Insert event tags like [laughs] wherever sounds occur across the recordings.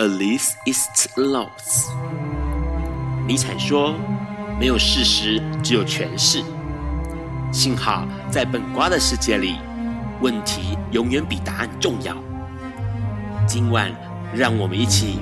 Alice is lost。尼采说：“没有事实，只有诠释。”幸好在本瓜的世界里，问题永远比答案重要。今晚，让我们一起。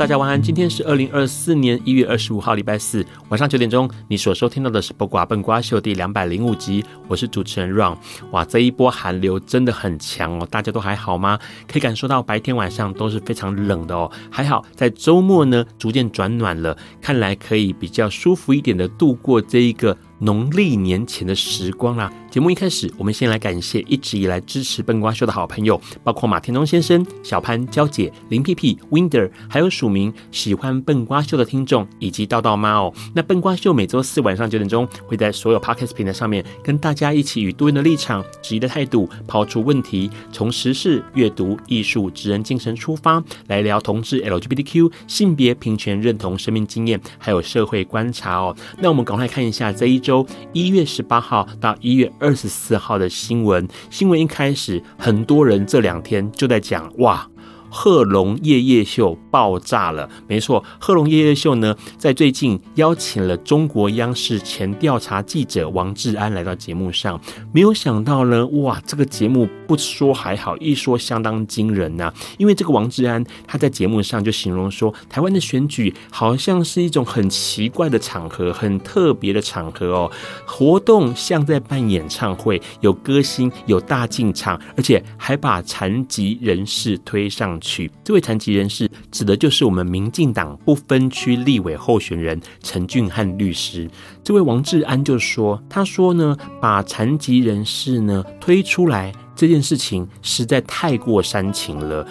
大家晚安。今天是二零二四年一月二十五号，礼拜四晚上九点钟。你所收听到的是《八卦笨瓜秀》第两百零五集，我是主持人 Ron。哇，这一波寒流真的很强哦，大家都还好吗？可以感受到白天晚上都是非常冷的哦。还好在周末呢，逐渐转暖了，看来可以比较舒服一点的度过这一个。农历年前的时光啦！节目一开始，我们先来感谢一直以来支持笨瓜秀的好朋友，包括马天东先生、小潘、娇姐、林屁屁、Winder，还有署名喜欢笨瓜秀的听众，以及道道妈哦。那笨瓜秀每周四晚上九点钟会在所有 Podcast 平台上面跟大家一起以多元的立场、质疑的态度抛出问题，从时事、阅读、艺术、职人精神出发，来聊同志、LGBTQ、性别平权、认同、生命经验，还有社会观察哦。那我们赶快看一下这一周。周一月十八号到一月二十四号的新闻，新闻一开始，很多人这两天就在讲哇。贺龙夜夜秀爆炸了，没错，贺龙夜夜秀呢，在最近邀请了中国央视前调查记者王志安来到节目上，没有想到呢，哇，这个节目不说还好，一说相当惊人呐、因为这个王志安他在节目上就形容说，台湾的选举好像是一种很奇怪的场合，很特别的场合哦，活动像在办演唱会，有歌星，有大进场，而且还把残疾人士推上。去这位残疾人士指的就是我们民进党不分区立委候选人陈俊翰律师。这位王志安就说：“他说呢，把残疾人士呢推出来这件事情实在太过煽情了。”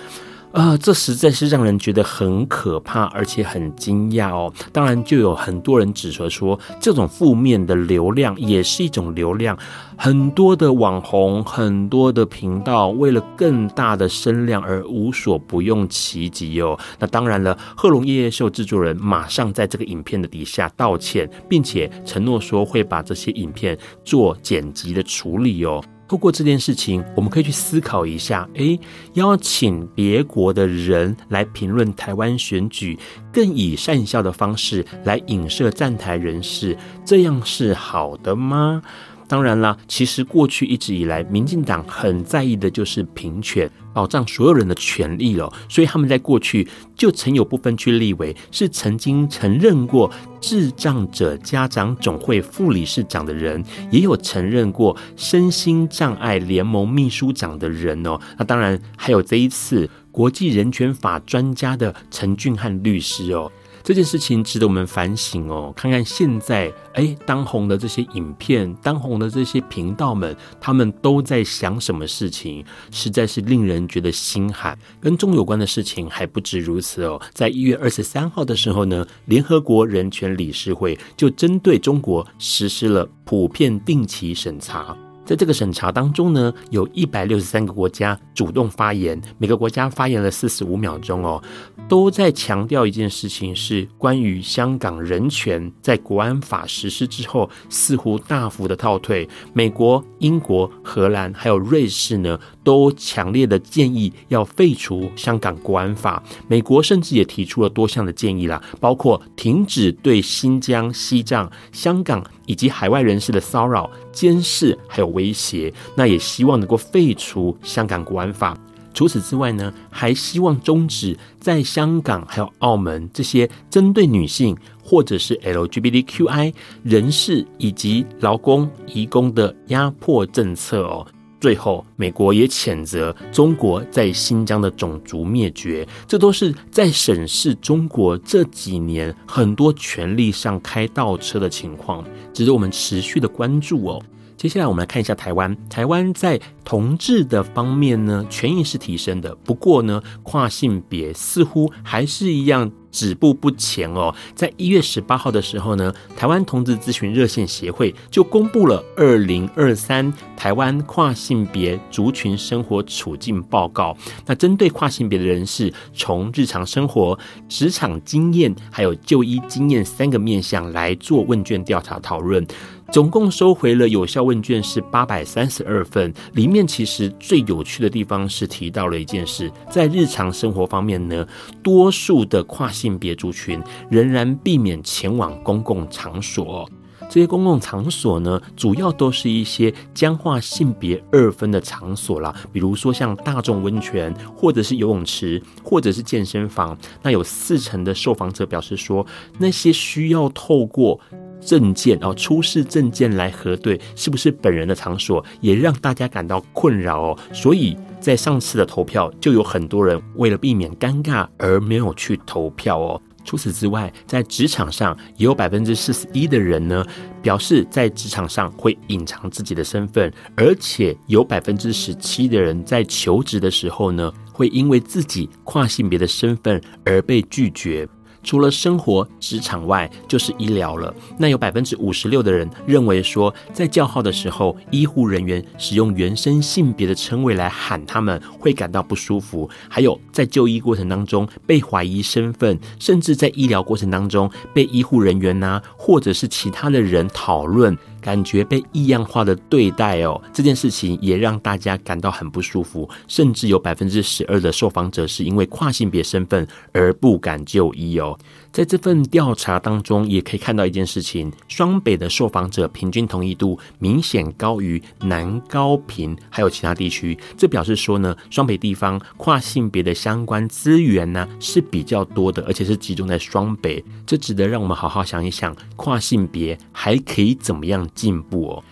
啊、呃，这实在是让人觉得很可怕，而且很惊讶哦。当然，就有很多人指责说，这种负面的流量也是一种流量。很多的网红，很多的频道，为了更大的声量而无所不用其极哦。那当然了，贺龙夜夜秀制作人马上在这个影片的底下道歉，并且承诺说会把这些影片做剪辑的处理哦。透过这件事情，我们可以去思考一下：诶，邀请别国的人来评论台湾选举，更以善笑的方式来影射站台人士，这样是好的吗？当然啦，其实过去一直以来，民进党很在意的就是平权，保障所有人的权利了。所以他们在过去就曾有部分区立委是曾经承认过智障者家长总会副理事长的人，也有承认过身心障碍联盟秘书长的人哦。那当然还有这一次国际人权法专家的陈俊汉律师哦。这件事情值得我们反省哦，看看现在哎当红的这些影片，当红的这些频道们，他们都在想什么事情，实在是令人觉得心寒。跟中有关的事情还不止如此哦，在一月二十三号的时候呢，联合国人权理事会就针对中国实施了普遍定期审查。在这个审查当中呢，有一百六十三个国家主动发言，每个国家发言了四十五秒钟哦，都在强调一件事情，是关于香港人权在国安法实施之后似乎大幅的倒退。美国、英国、荷兰还有瑞士呢，都强烈的建议要废除香港国安法。美国甚至也提出了多项的建议啦，包括停止对新疆、西藏、香港。以及海外人士的骚扰、监视还有威胁。那也希望能够废除香港国安法。除此之外呢，还希望终止在香港还有澳门这些针对女性或者是 LGBTQI 人士以及劳工、移工的压迫政策哦。最后，美国也谴责中国在新疆的种族灭绝，这都是在审视中国这几年很多权力上开倒车的情况，值得我们持续的关注哦。接下来我们来看一下台湾。台湾在同志的方面呢，权益是提升的，不过呢，跨性别似乎还是一样止步不前哦。在一月十八号的时候呢，台湾同志咨询热线协会就公布了二零二三台湾跨性别族群生活处境报告。那针对跨性别的人士，从日常生活、职场经验还有就医经验三个面向来做问卷调查讨论。总共收回了有效问卷是八百三十二份，里面其实最有趣的地方是提到了一件事，在日常生活方面呢，多数的跨性别族群仍然避免前往公共场所。这些公共场所呢，主要都是一些僵化性别二分的场所啦，比如说像大众温泉，或者是游泳池，或者是健身房。那有四成的受访者表示说，那些需要透过证件哦，出示证件来核对是不是本人的场所，也让大家感到困扰哦。所以在上次的投票，就有很多人为了避免尴尬而没有去投票哦。除此之外，在职场上也有百分之四十一的人呢，表示在职场上会隐藏自己的身份，而且有百分之十七的人在求职的时候呢，会因为自己跨性别的身份而被拒绝。除了生活、职场外，就是医疗了。那有百分之五十六的人认为说，在叫号的时候，医护人员使用原生性别的称谓来喊他们，会感到不舒服。还有在就医过程当中被怀疑身份，甚至在医疗过程当中被医护人员呐、或者是其他的人讨论。感觉被异样化的对待哦，这件事情也让大家感到很不舒服，甚至有百分之十二的受访者是因为跨性别身份而不敢就医哦。在这份调查当中，也可以看到一件事情：双北的受访者平均同意度明显高于南高屏，还有其他地区。这表示说呢，双北地方跨性别的相关资源呢是比较多的，而且是集中在双北。这值得让我们好好想一想，跨性别还可以怎么样进步哦？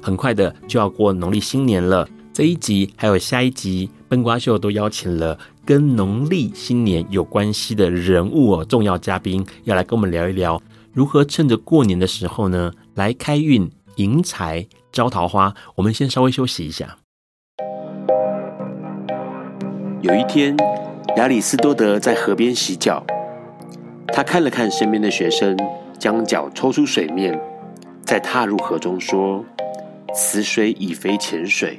很快的就要过农历新年了，这一集还有下一集，笨瓜秀都邀请了。跟农历新年有关系的人物哦，重要嘉宾要来跟我们聊一聊，如何趁着过年的时候呢，来开运、迎财、招桃花。我们先稍微休息一下。有一天，亚里斯多德在河边洗脚，他看了看身边的学生，将脚抽出水面，再踏入河中，说：“此水已非浅水。”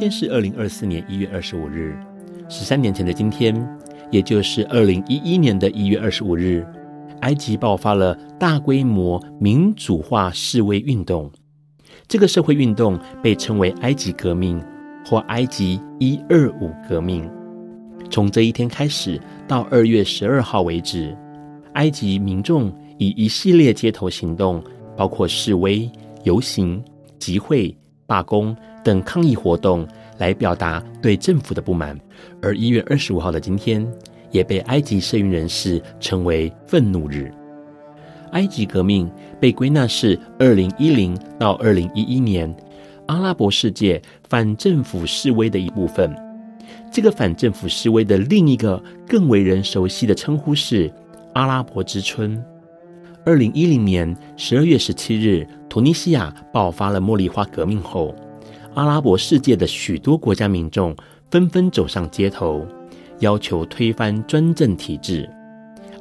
今天是二零二四年一月二十五日。十三年前的今天，也就是二零一一年的一月二十五日，埃及爆发了大规模民主化示威运动。这个社会运动被称为埃及革命或埃及一二五革命。从这一天开始到二月十二号为止，埃及民众以一系列街头行动，包括示威、游行、集会、罢工等抗议活动。来表达对政府的不满，而一月二十五号的今天，也被埃及社运人士称为愤怒日。埃及革命被归纳是二零一零到二零一一年阿拉伯世界反政府示威的一部分。这个反政府示威的另一个更为人熟悉的称呼是阿拉伯之春。二零一零年十二月十七日，突尼西亚爆发了茉莉花革命后。阿拉伯世界的许多国家民众纷纷走上街头，要求推翻专政体制。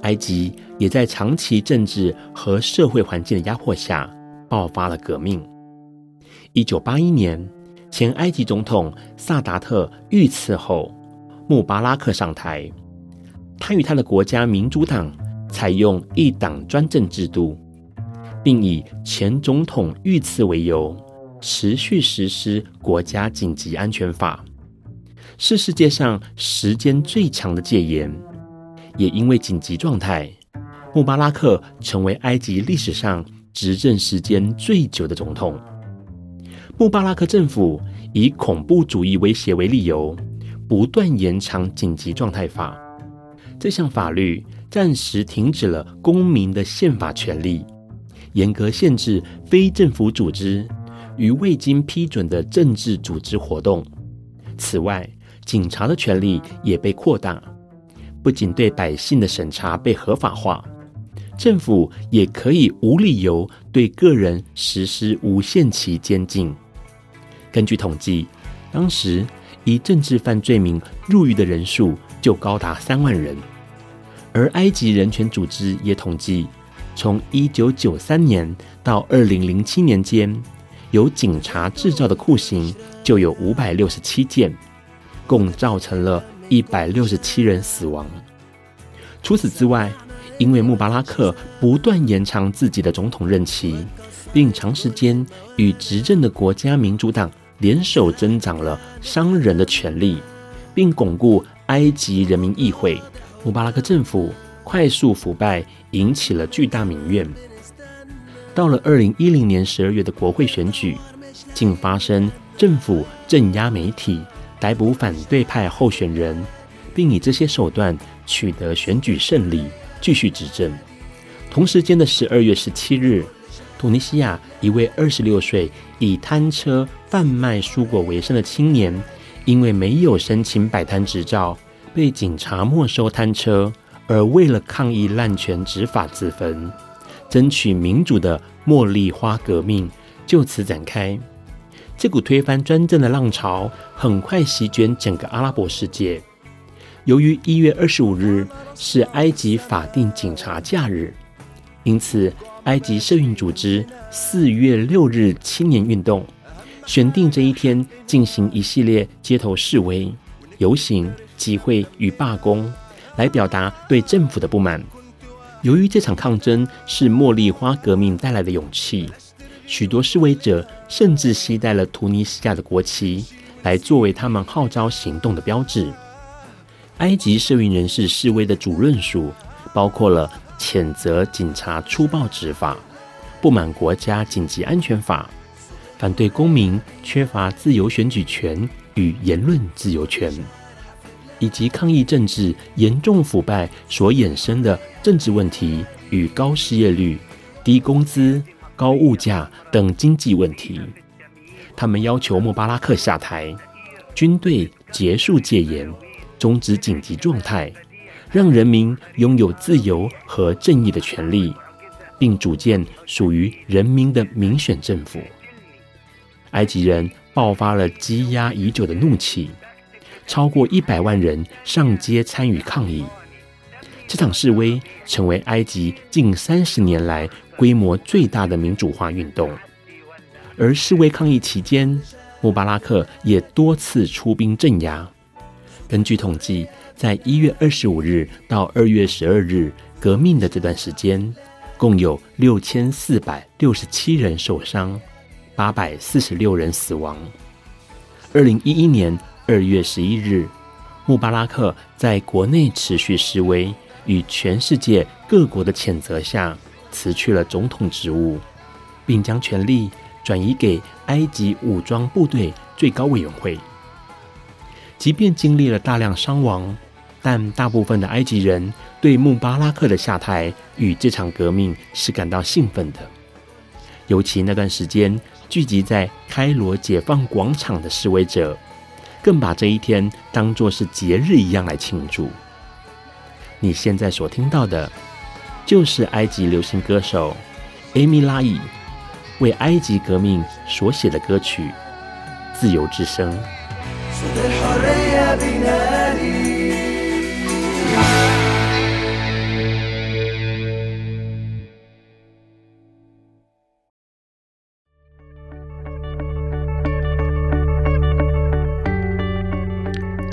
埃及也在长期政治和社会环境的压迫下，爆发了革命。一九八一年，前埃及总统萨达特遇刺后，穆巴拉克上台，他与他的国家民主党采用一党专政制度，并以前总统遇刺为由，持续实施国家紧急安全法，是世界上时间最长的戒严。也因为紧急状态，穆巴拉克成为埃及历史上执政时间最久的总统。穆巴拉克政府以恐怖主义威胁为理由，不断延长紧急状态法。这项法律暂时停止了公民的宪法权利，严格限制非政府组织与未经批准的政治组织活动。此外，警察的权力也被扩大，不仅对百姓的审查被合法化，政府也可以无理由对个人实施无限期监禁。根据统计，当时以政治犯罪名入狱的人数就高达三万人，而埃及人权组织也统计，从一九九三年到二零零七年间，由警察制造的酷刑就有五百六十七件，共造成了一百六十七人死亡。除此之外，因为穆巴拉克不断延长自己的总统任期，并长时间与执政的国家民主党联手增长了商人的权力，并巩固埃及人民议会，穆巴拉克政府快速腐败，引起了巨大民怨。到了二零一零年十二月的国会选举，竟发生政府镇压媒体、逮捕反对派候选人，并以这些手段取得选举胜利，继续执政。同时间的十二月十七日，突尼西亚一位二十六岁以摊车贩卖蔬果为生的青年，因为没有申请摆摊执照，被警察没收摊车，而为了抗议滥权执法自焚，争取民主的茉莉花革命就此展开。这股推翻专政的浪潮很快席卷整个阿拉伯世界。由于一月二十五日是埃及法定警察假日，因此。埃及社运组织四月六日青年运动选定这一天进行一系列街头示威、游行、集会与罢工，来表达对政府的不满。由于这场抗争是茉莉花革命带来的勇气，许多示威者甚至携带了突尼西亚的国旗，来作为他们号召行动的标志。埃及社运人士示威的主论述包括了。谴责警察粗暴执法，不满国家紧急安全法，反对公民缺乏自由选举权与言论自由权，以及抗议政治严重腐败所衍生的政治问题与高失业率、低工资、高物价等经济问题。他们要求穆巴拉克下台，军队结束戒严，终止紧急状态。让人民拥有自由和正义的权利，并组建属于人民的民选政府。埃及人爆发了积压已久的怒气，超过一百万人上街参与抗议。这场示威成为埃及近三十年来规模最大的民主化运动。而示威抗议期间，穆巴拉克也多次出兵镇压。根据统计，在一月二十五日到二月十二日革命的这段时间，共有六千四百六十七人受伤，八百四十六人死亡。二零一一年二月十一日，穆巴拉克在国内持续示威与全世界各国的谴责下，辞去了总统职务，并将权力转移给埃及武装部队最高委员会。即便经历了大量伤亡。但大部分的埃及人对穆巴拉克的下台与这场革命是感到兴奋的，尤其那段时间聚集在开罗解放广场的示威者，更把这一天当作是节日一样来庆祝。你现在所听到的，就是埃及流行歌手艾米拉伊为埃及革命所写的歌曲《自由之声》。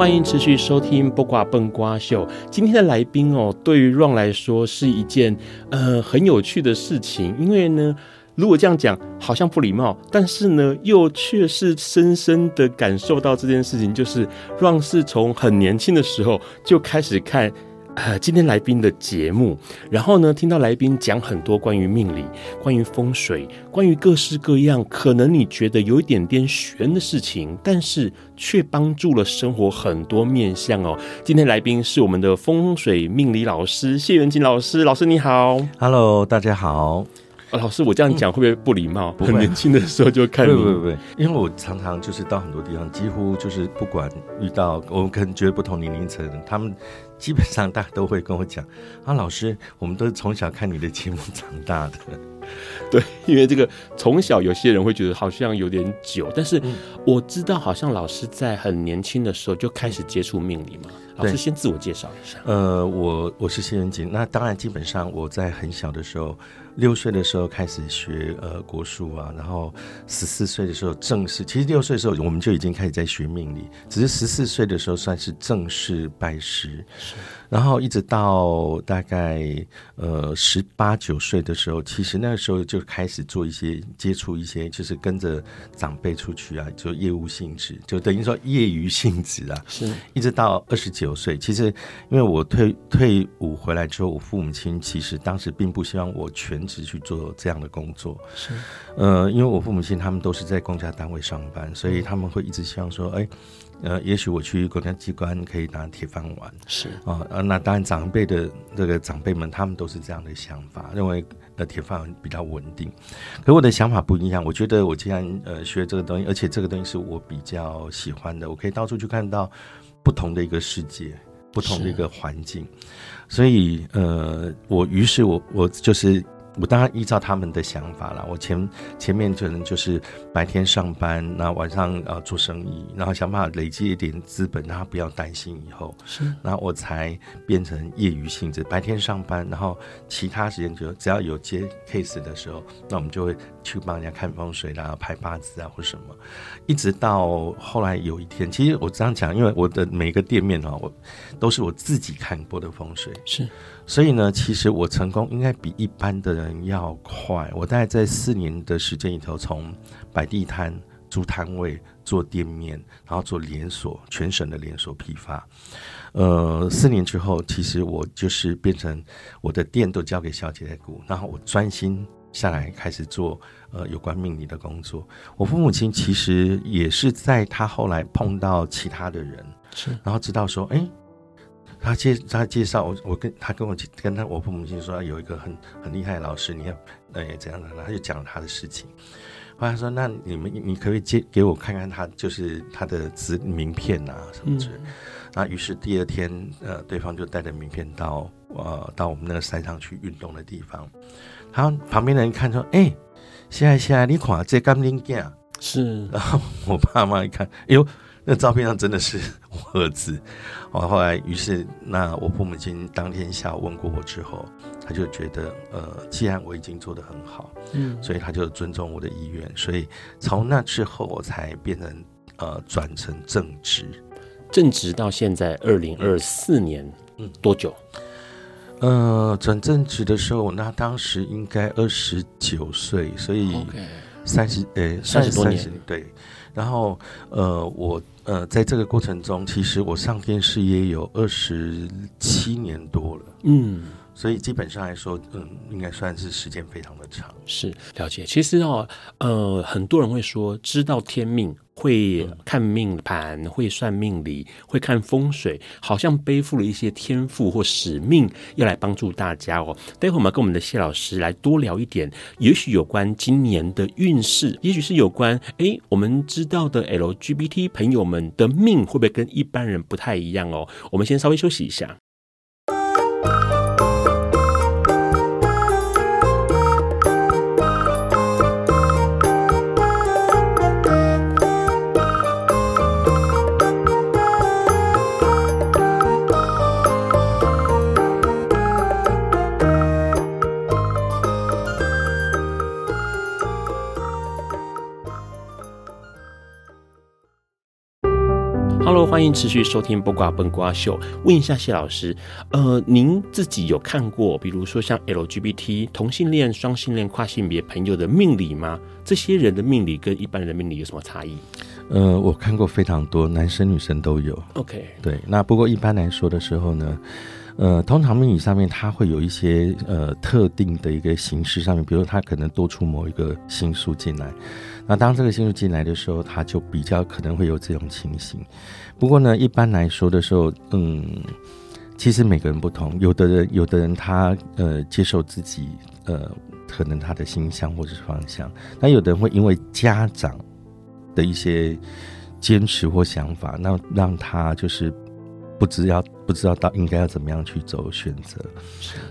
欢迎持续收听《不挂笨瓜秀》。今天的来宾哦，对于 Ron 来说是一件呃很有趣的事情，因为呢，如果这样讲好像不礼貌，但是呢，又却是深深的感受到这件事情，就是 Ron 是从很年轻的时候就开始看。呃，今天来宾的节目，然后呢，听到来宾讲很多关于命理、关于风水、关于各式各样可能你觉得有一点点悬的事情，但是却帮助了生活很多面向哦。今天来宾是我们的风水命理老师谢元金老师，老师你好，Hello，大家好。啊，老师，我这样讲会不会不礼貌？嗯、很年轻的时候就看，不不不，因为我常常就是到很多地方，几乎就是不管遇到我们可能觉得不同年龄层，他们基本上大家都会跟我讲 [laughs] 啊，老师，我们都是从小看你的节目长大的。[laughs] 对，因为这个从小有些人会觉得好像有点久，但是我知道好像老师在很年轻的时候就开始接触命理嘛。老师先自我介绍一下。呃，我我是谢元锦，那当然基本上我在很小的时候。六岁的时候开始学呃国术啊，然后十四岁的时候正式，其实六岁的时候我们就已经开始在学命理，只是十四岁的时候算是正式拜师。然后一直到大概呃十八九岁的时候，其实那个时候就开始做一些接触一些，就是跟着长辈出去啊，就业务性质，就等于说业余性质啊。是，一直到二十九岁，其实因为我退退伍回来之后，我父母亲其实当时并不希望我全职去做这样的工作。是，呃，因为我父母亲他们都是在公家单位上班，所以他们会一直希望说，哎。呃，也许我去公家机关可以拿铁饭碗，是啊，呃，那当然长辈的这个长辈们，他们都是这样的想法，认为呃铁饭碗比较稳定。可我的想法不一样，我觉得我既然呃学这个东西，而且这个东西是我比较喜欢的，我可以到处去看到不同的一个世界，不同的一个环境，所以呃，我于是我我就是。我当然依照他们的想法了。我前前面可能就是白天上班，然后晚上呃做生意，然后想办法累积一点资本，让他不要担心以后。是，然后我才变成业余性质，白天上班，然后其他时间就只要有接 case 的时候，那我们就会去帮人家看风水啦、排八字啊或什么。一直到后来有一天，其实我这样讲，因为我的每个店面啊，我都是我自己看过的风水。是。所以呢，其实我成功应该比一般的人要快。我大概在四年的时间里头，从摆地摊、租摊位、做店面，然后做连锁，全省的连锁批发。呃，四年之后，其实我就是变成我的店都交给小姐在顾，然后我专心下来开始做呃有关命理的工作。我父母亲其实也是在他后来碰到其他的人，是，然后知道说，哎。他介他介绍我，我跟他跟我跟他我父母亲说有一个很很厉害的老师，你看，哎怎样的，他就讲了他的事情。后来他说，那你们你可不可以借给我看看他就是他的资名片啊什么之类。那于是第二天，呃，对方就带着名片到呃到我们那个山上去运动的地方。然后旁边的人看说，哎，现在现在你看这干灵镜是。然后我爸妈一看，哎呦。那照片上真的是我儿子，我后来于是那我父母亲当天下午问过我之后，他就觉得呃，既然我已经做得很好，嗯，所以他就尊重我的意愿，所以从那之后我才变成呃转成正职，正职到现在二零二四年，嗯，多久？呃，转正职的时候，那当时应该二十九岁，所以三十呃三十多年，对。然后，呃，我呃，在这个过程中，其实我上电视也有二十七年多了，嗯，所以基本上来说，嗯，应该算是时间非常的长。是，了解。其实哦，呃，很多人会说知道天命。会看命盘，会算命理，会看风水，好像背负了一些天赋或使命，要来帮助大家哦。待会我们跟我们的谢老师来多聊一点，也许有关今年的运势，也许是有关哎，我们知道的 LGBT 朋友们的命会不会跟一般人不太一样哦？我们先稍微休息一下。欢迎持续收听《不瓜笨瓜秀》。问一下谢老师，呃，您自己有看过，比如说像 LGBT 同性恋、双性恋、跨性别朋友的命理吗？这些人的命理跟一般人的命理有什么差异？呃，我看过非常多，男生女生都有。OK，对，那不过一般来说的时候呢，呃，通常命理上面它会有一些呃特定的一个形式上面，比如它可能多出某一个星数进来。那当这个星数进来的时候，它就比较可能会有这种情形。不过呢，一般来说的时候，嗯，其实每个人不同，有的人有的人他呃接受自己呃可能他的形象或者是方向，那有的人会因为家长的一些坚持或想法，那让他就是不知要不知道到应该要怎么样去走选择。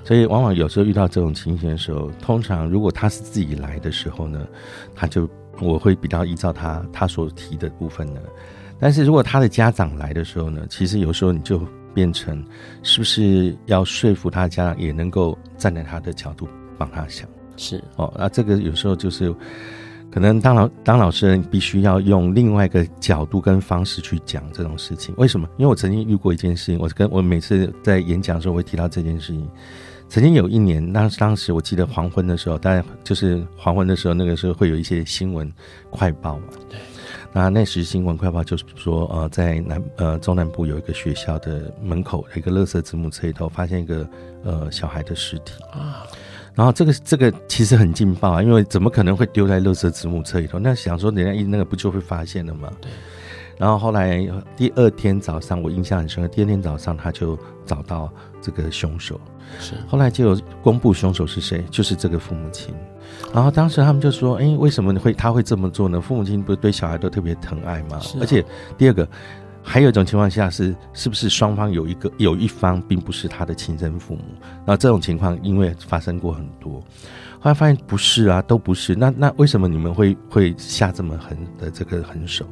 所以往往有时候遇到这种情形的时候，通常如果他是自己来的时候呢，他就。我会比较依照他他所提的部分呢，但是如果他的家长来的时候呢，其实有时候你就变成是不是要说服他的家长也能够站在他的角度帮他想，是哦，那这个有时候就是可能当老当老师人必须要用另外一个角度跟方式去讲这种事情，为什么？因为我曾经遇过一件事情，我跟我每次在演讲的时候我会提到这件事情。曾经有一年，当当时我记得黄昏的时候，大概就是黄昏的时候，那个时候会有一些新闻快报嘛。对。那那时新闻快报就是说，呃，在南呃中南部有一个学校的门口的一个垃圾子母车里头，发现一个呃小孩的尸体啊。然后这个这个其实很劲爆啊，因为怎么可能会丢在垃圾子母车里头？那想说人家一那个不就会发现了吗？对。然后后来第二天早上，我印象很深刻。第二天早上他就找到这个凶手，是后来就有公布凶手是谁，就是这个父母亲。然后当时他们就说：“哎，为什么会他会这么做呢？父母亲不是对小孩都特别疼爱吗？而且第二个，还有一种情况下是，是不是双方有一个有一方并不是他的亲生父母？那这种情况因为发生过很多，后来发现不是啊，都不是。那那为什么你们会会下这么狠的这个狠手？”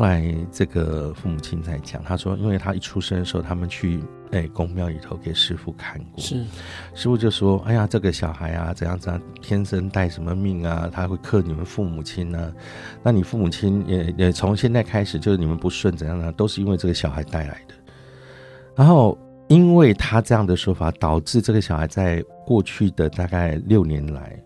后来，这个父母亲在讲，他说，因为他一出生的时候，他们去哎宫庙里头给师傅看过，是师傅就说，哎呀，这个小孩啊，怎样怎样，天生带什么命啊，他会克你们父母亲呢、啊？那你父母亲也也从现在开始，就是你们不顺怎样呢？都是因为这个小孩带来的。然后，因为他这样的说法，导致这个小孩在过去的大概六年来。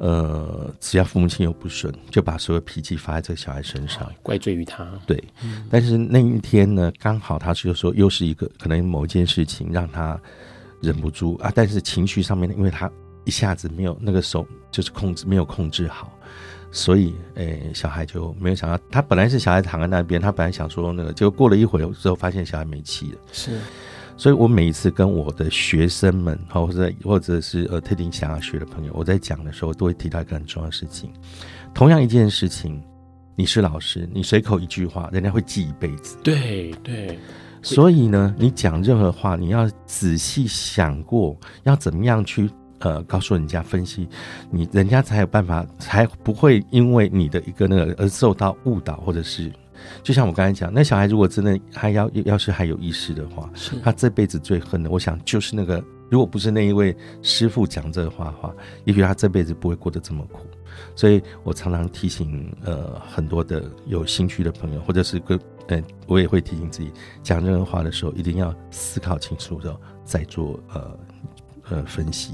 呃，只要父母亲有不顺，就把所有脾气发在这个小孩身上，怪罪于他。对，嗯、但是那一天呢，刚好他就说，又是一个可能某一件事情让他忍不住啊，但是情绪上面，因为他一下子没有那个手，就是控制没有控制好，所以，诶、欸，小孩就没有想到，他本来是小孩躺在那边，他本来想说那个，结果过了一会儿之后，发现小孩没气了。是。所以，我每一次跟我的学生们，或者或者是呃特定想要学的朋友，我在讲的时候，都会提到一个很重要的事情。同样一件事情，你是老师，你随口一句话，人家会记一辈子。对对。所以呢，你讲任何话，你要仔细想过，要怎么样去呃告诉人家分析，你人家才有办法，才不会因为你的一个那个而受到误导，或者是。就像我刚才讲，那小孩如果真的还要要是还有意识的话，他这辈子最恨的，我想就是那个，如果不是那一位师傅讲这个话的话，也许他这辈子不会过得这么苦。所以我常常提醒呃很多的有兴趣的朋友，或者是跟嗯，我也会提醒自己，讲任何话的时候一定要思考清楚的再做呃呃分析。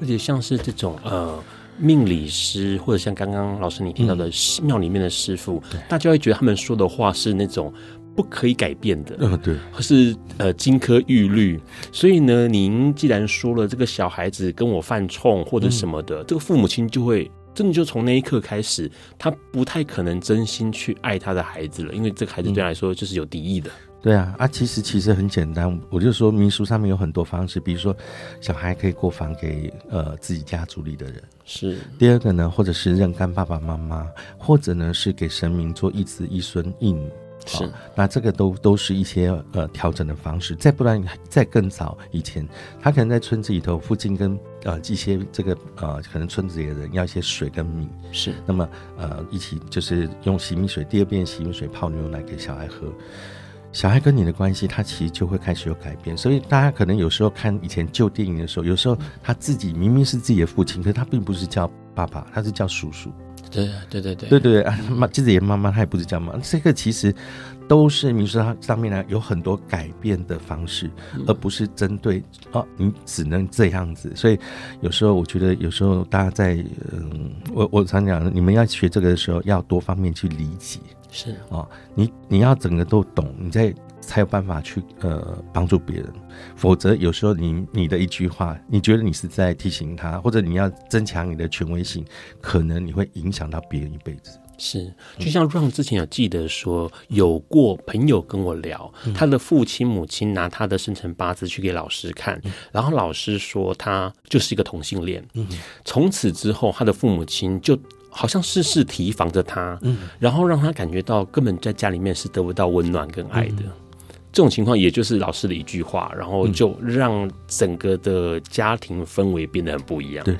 而且像是这种呃。命理师或者像刚刚老师你听到的庙里面的师傅，嗯、大家会觉得他们说的话是那种不可以改变的，嗯，对，或是呃金科玉律。所以呢，您既然说了这个小孩子跟我犯冲或者什么的，嗯、这个父母亲就会真的就从那一刻开始，他不太可能真心去爱他的孩子了，因为这个孩子对他来说就是有敌意的。对啊，啊，其实其实很简单，我就说民俗上面有很多方式，比如说小孩可以过房给呃自己家族里的人，是。第二个呢，或者是认干爸爸妈妈，或者呢是给神明做一子一孙一女，是。哦，那这个都都是一些呃调整的方式。再不然，再更早以前，他可能在村子里头附近跟呃一些这个呃可能村子里的人要一些水跟米，是。那么呃一起就是用洗米水，第二遍洗米水泡牛奶给小孩喝。小孩跟你的关系，他其实就会开始有改变。所以大家可能有时候看以前旧电影的时候，有时候他自己明明是自己的父亲，可是他并不是叫爸爸，他是叫叔叔。对对对对对对啊，妈，自己的妈妈，她也不是叫妈，这个其实都是，你说它上面呢有很多改变的方式，嗯、而不是针对哦，你只能这样子。所以有时候我觉得，有时候大家在嗯，我我常讲，你们要学这个的时候，要多方面去理解，是哦，你你要整个都懂，你在。才有办法去呃帮助别人，否则有时候你你的一句话，你觉得你是在提醒他，或者你要增强你的权威性，可能你会影响到别人一辈子。是，就像 Ron 之前有记得说，有过朋友跟我聊，他的父亲母亲拿他的生辰八字去给老师看，然后老师说他就是一个同性恋。嗯，从此之后，他的父母亲就。好像事事提防着他，嗯，然后让他感觉到根本在家里面是得不到温暖跟爱的。嗯、这种情况，也就是老师的一句话，然后就让整个的家庭氛围变得很不一样。对。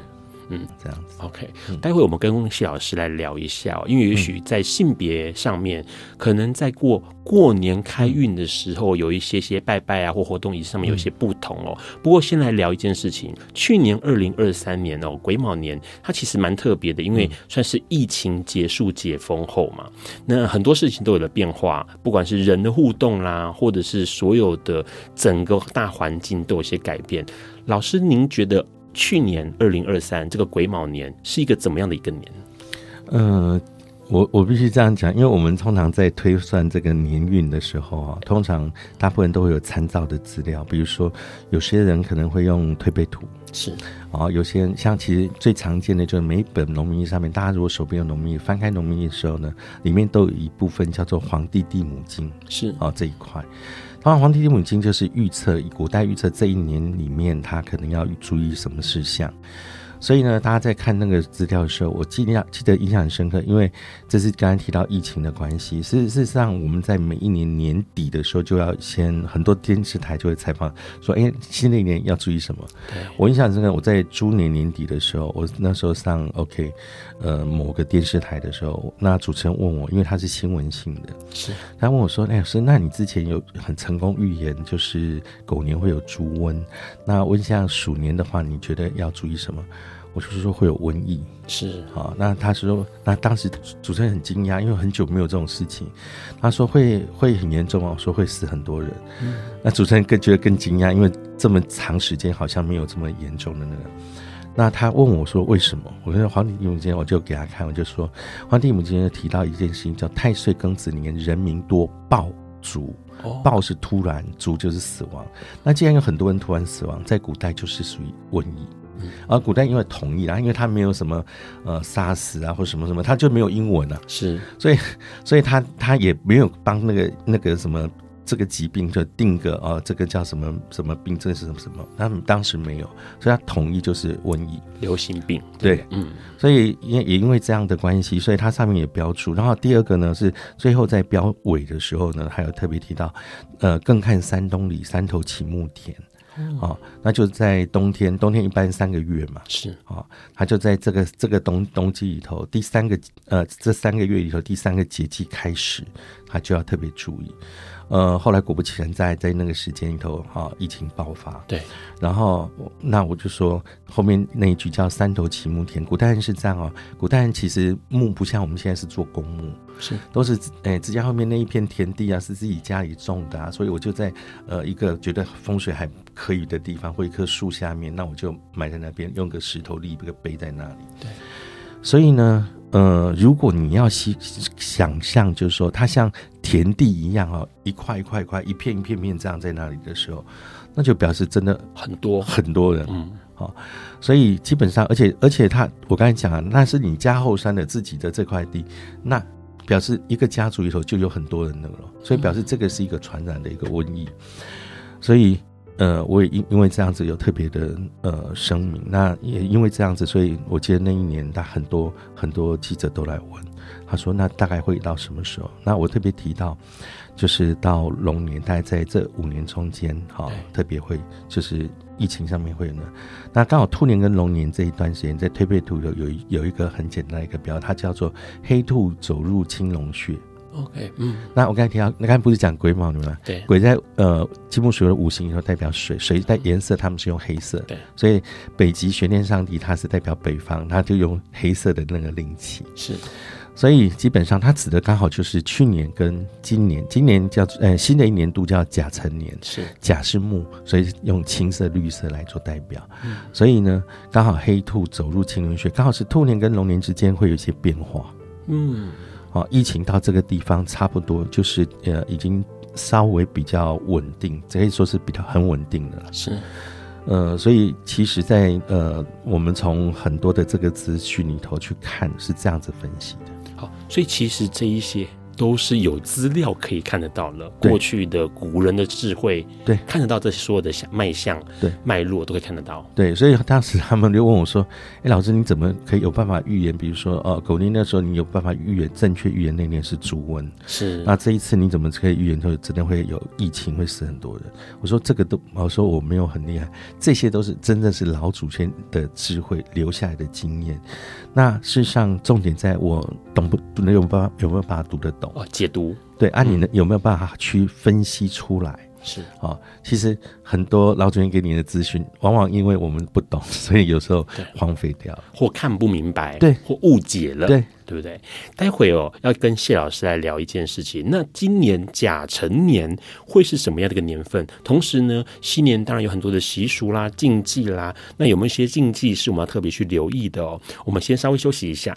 嗯，这样子。OK，待会我们跟谢老师来聊一下，因为也许在性别上面，可能在过过年开运的时候，有一些些拜拜啊或活动仪式上面有一些不同哦。不过先来聊一件事情，去年二零二三年哦，癸卯年，它其实蛮特别的，因为算是疫情结束解封后嘛，那很多事情都有了变化，不管是人的互动啦，或者是所有的整个大环境都有些改变。老师，您觉得？去年二零二三这个癸卯年是一个怎么样的一个年？呃，我我必须这样讲，因为我们通常在推算这个年运的时候啊，通常大部分都会有参照的资料，比如说有些人可能会用推背图，是啊，有些人像其实最常见的就是每一本农民历上面，大家如果手边有农民历，翻开农民历的时候呢，里面都有一部分叫做黄帝地母经，是啊这一块。当然，黄帝地母经就是预测，古代预测这一年里面他可能要注意什么事项。所以呢，大家在看那个资料的时候，我记得记得印象很深刻，因为这是刚才提到疫情的关系。事事实上，我们在每一年年底的时候，就要先很多电视台就会采访说：“哎，新的一年要注意什么？”我印象深刻，我在猪年年底的时候，我那时候上 OK，呃，某个电视台的时候，那主持人问我，因为他是新闻性的，是他问我说：“哎，是那你之前有很成功预言，就是狗年会有猪瘟，那问一下鼠年的话，你觉得要注意什么？”我就是说会有瘟疫，是啊，那他说，那当时主持人很惊讶，因为很久没有这种事情。他说会会很严重哦，说会死很多人。嗯，那主持人更觉得更惊讶，因为这么长时间好像没有这么严重的那个。那他问我说为什么？我说黄帝母经，我就给他看，我就说黄帝母经提到一件事情，叫太岁庚子年，人民多暴卒。暴是突然，卒就是死亡。那既然有很多人突然死亡，在古代就是属于瘟疫。而古代因为同意啦，因为他没有什么呃 SARS 啊或什么什么，他就没有英文啊，是，所以所以他他也没有帮那个那个什么这个疾病就定个啊，这个叫什么什么病，这是什么什么，他们当时没有，所以他统一就是瘟疫、流行病，对，对嗯，所以也也因为这样的关系，所以它上面也标出。然后第二个呢是最后在标尾的时候呢，还有特别提到，呃，更看山东里，山头起木田。哦，那就在冬天，冬天一般三个月嘛，是啊、哦，他就在这个这个冬冬季里头，第三个呃这三个月里头第三个节气开始，他就要特别注意。呃，后来果不其然，在在那个时间里头，哈、哦，疫情爆发。对，然后那我就说后面那一句叫“三头起木田”，古代人是这样哦。古代人其实木不像我们现在是做公墓，是都是诶，自家后面那一片田地啊，是自己家里种的啊。所以我就在呃一个觉得风水还可以的地方，或一棵树下面，那我就埋在那边，用个石头立一个碑在那里。对，所以呢。呃，如果你要想想象，就是说它像田地一样哦，一块一块一块，一片一片片这样在那里的时候，那就表示真的很多很多。人，嗯，好，所以基本上，而且而且他，我刚才讲啊，那是你家后山的自己的这块地，那表示一个家族里头就有很多人了，所以表示这个是一个传染的一个瘟疫，所以。呃，我也因因为这样子有特别的呃声明，那也因为这样子，所以我记得那一年，他很多很多记者都来问，他说那大概会到什么时候？那我特别提到，就是到龙年，大概在这五年中间，哈、哦，特别会就是疫情上面会有呢。那刚好兔年跟龙年这一段时间，在推背图有有有一个很简单的一个标，它叫做黑兔走入青龙穴。OK，嗯，那我刚才提到，那刚才不是讲癸卯的吗？对，癸在呃金木水火的五行里头代表水，水在颜色，他们是用黑色。对，所以北极玄天上帝他是代表北方，他就用黑色的那个灵气。是。所以基本上，它指的刚好就是去年跟今年。今年叫呃新的一年度叫甲辰年，是甲是木，所以用青色、绿色来做代表。嗯、所以呢，刚好黑兔走入青龙穴，刚好是兔年跟龙年之间会有一些变化。嗯，好、哦，疫情到这个地方差不多就是呃已经稍微比较稳定，可以说是比较很稳定的了。是，呃，所以其实在，在呃我们从很多的这个资讯里头去看，是这样子分析的。好，所以其实这一些都是有资料可以看得到了，过去的古人的智慧，对，看得到这所有的脉象，对，脉络都可以看得到。对，所以当时他们就问我说：“哎、欸，老师，你怎么可以有办法预言？比如说，哦，狗年那时候你有办法预言，正确预言那年是猪瘟，是。那这一次你怎么可以预言说真的会有疫情，会死很多人？”我说：“这个都，我说我没有很厉害，这些都是真正是老祖先的智慧留下来的经验。”那事实上，重点在我懂不能有办法有没有办法读得懂哦？解读对，按、啊、你呢有没有办法去分析出来？是啊、哦，其实很多老祖先给你的资讯，往往因为我们不懂，[laughs] 所以有时候荒废掉，或看不明白，对，或误解了，对。对不对？待会哦，要跟谢老师来聊一件事情。那今年甲辰年会是什么样的一个年份？同时呢，新年当然有很多的习俗啦、禁忌啦。那有没有一些禁忌是我们要特别去留意的哦？我们先稍微休息一下。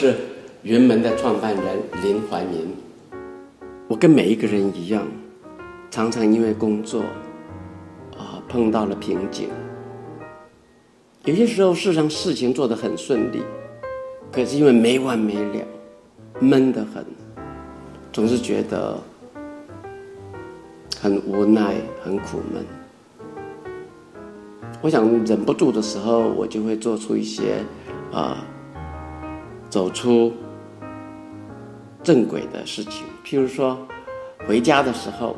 是云门的创办人林怀民。我跟每一个人一样。常常因为工作，啊，碰到了瓶颈。有些时候，事实上事情做得很顺利，可是因为没完没了，闷得很，总是觉得很无奈、很苦闷。我想忍不住的时候，我就会做出一些啊，走出正轨的事情。譬如说，回家的时候。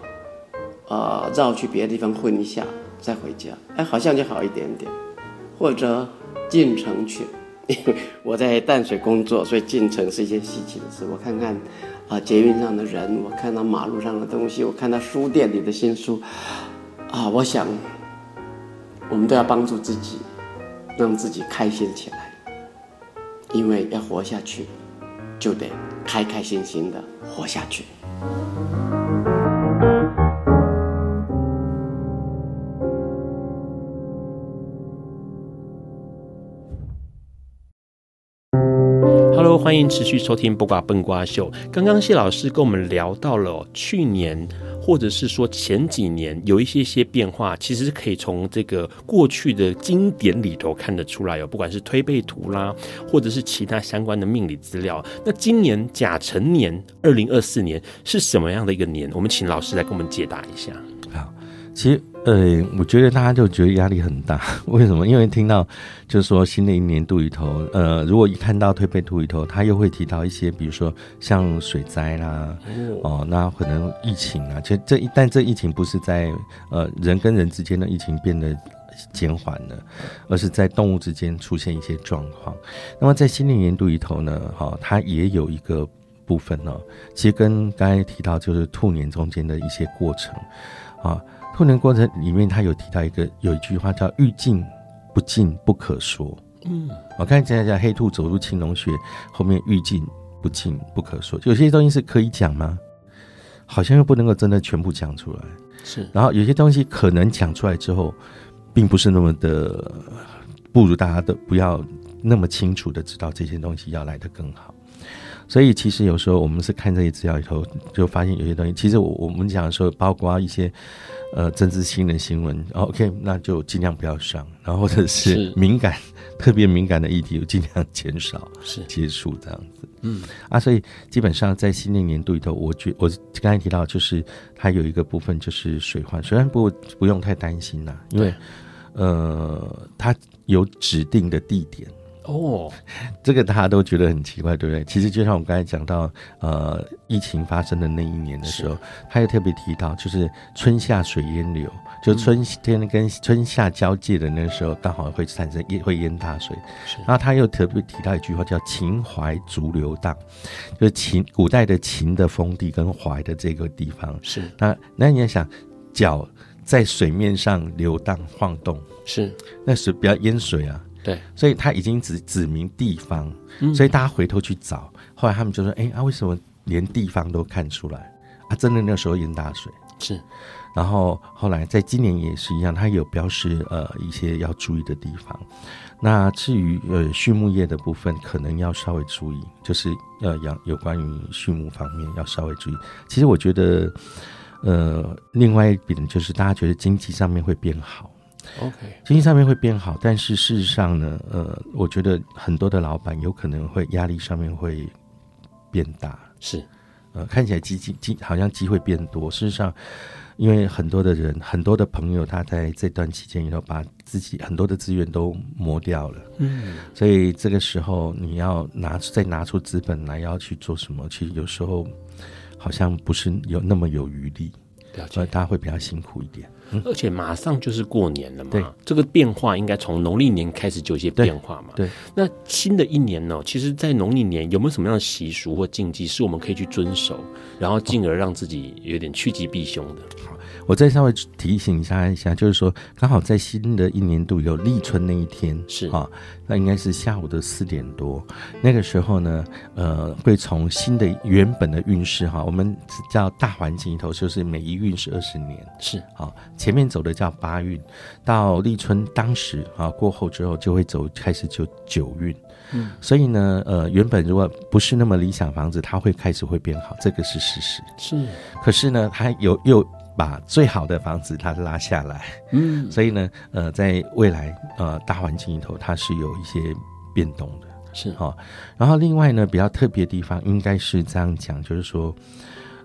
呃，绕去别的地方混一下，再回家，哎，好像就好一点点。或者进城去，因 [laughs] 为我在淡水工作，所以进城是一件稀奇的事。我看看啊，捷运上的人，我看到马路上的东西，我看到书店里的新书，啊，我想，我们都要帮助自己，让自己开心起来，因为要活下去，就得开开心心的活下去。Hello，欢迎持续收听《卜卦笨瓜秀》。刚刚谢老师跟我们聊到了去年，或者是说前几年有一些些变化，其实是可以从这个过去的经典里头看得出来哦。不管是推背图啦，或者是其他相关的命理资料。那今年甲辰年，二零二四年是什么样的一个年？我们请老师来给我们解答一下。好，其实。呃，我觉得大家就觉得压力很大，[laughs] 为什么？因为听到就是说新的一年度里头，呃，如果一看到推背图里头，他又会提到一些，比如说像水灾啦，哦，那可能疫情啊，其实这一但这疫情不是在呃人跟人之间的疫情变得减缓了，而是在动物之间出现一些状况。那么在新的一年度里头呢，哈、哦，它也有一个部分呢、哦，其实跟刚才提到就是兔年中间的一些过程，啊、哦。兔年过程里面，他有提到一个有一句话叫“欲尽不尽不可说”。嗯，我看现在讲黑兔走入青龙穴，后面“欲尽不尽不可说”，有些东西是可以讲吗？好像又不能够真的全部讲出来。是，然后有些东西可能讲出来之后，并不是那么的，不如大家都不要那么清楚的知道这些东西要来得更好。所以其实有时候我们是看这些资料以后，就发现有些东西，其实我我们讲的时候，包括一些呃政治新的新闻，OK，那就尽量不要上，然后或者是敏感、特别敏感的议题，就尽量减少是接触这样子。嗯啊，所以基本上在新的年度里头，我觉我刚才提到，就是它有一个部分就是水患，水患不不用太担心啦，因为呃，它有指定的地点。哦，[laughs] 这个大家都觉得很奇怪，对不对？其实就像我刚才讲到，呃，疫情发生的那一年的时候，他也特别提到，就是春夏水淹流，就春天跟春夏交界的那个时候，刚好会产生淹会淹大水。然后他又特别提到一句话，叫“秦淮逐流荡”，就是秦古代的秦的封地跟淮的这个地方。是那那你要想，脚在水面上流荡晃动，是那是不要淹水啊。对，所以他已经指指明地方，所以大家回头去找，嗯、后来他们就说：“哎、欸，啊，为什么连地方都看出来？啊，真的那时候淹大水是。然后后来在今年也是一样，他有标示呃一些要注意的地方。那至于呃畜牧业的部分，可能要稍微注意，就是呃养有关于畜牧方面要稍微注意。其实我觉得，呃，另外一点就是大家觉得经济上面会变好。” OK，经济上面会变好，但是事实上呢，呃，我觉得很多的老板有可能会压力上面会变大，是，呃，看起来机机机好像机会变多，事实上，因为很多的人，很多的朋友，他在这段期间里头把自己很多的资源都磨掉了，嗯，所以这个时候你要拿出再拿出资本来要去做什么，其实有时候好像不是有那么有余力，所以大家会比较辛苦一点。而且马上就是过年了嘛，这个变化应该从农历年开始就有些变化嘛。对，对，那新的一年呢，其实，在农历年有没有什么样的习俗或禁忌是我们可以去遵守，然后进而让自己有点趋吉避凶的？好。我再稍微提醒一下一下，就是说，刚好在新的一年度有立春那一天，是。啊，那应该是下午的四点多，那个时候呢，呃，会从新的原本的运势哈，我们叫大环境里头，就是每一运是二十年，是。啊，前面走的叫八运，到立春当时啊过后之后，就会走开始就九运，嗯，所以呢，呃，原本如果不是那么理想房子，它会开始会变好，这个是事实，是，可是呢，它有又。把最好的房子它拉下来，嗯，所以呢，呃，在未来呃大环境里头，它是有一些变动的，是哈、哦。然后另外呢，比较特别的地方应该是这样讲，就是说，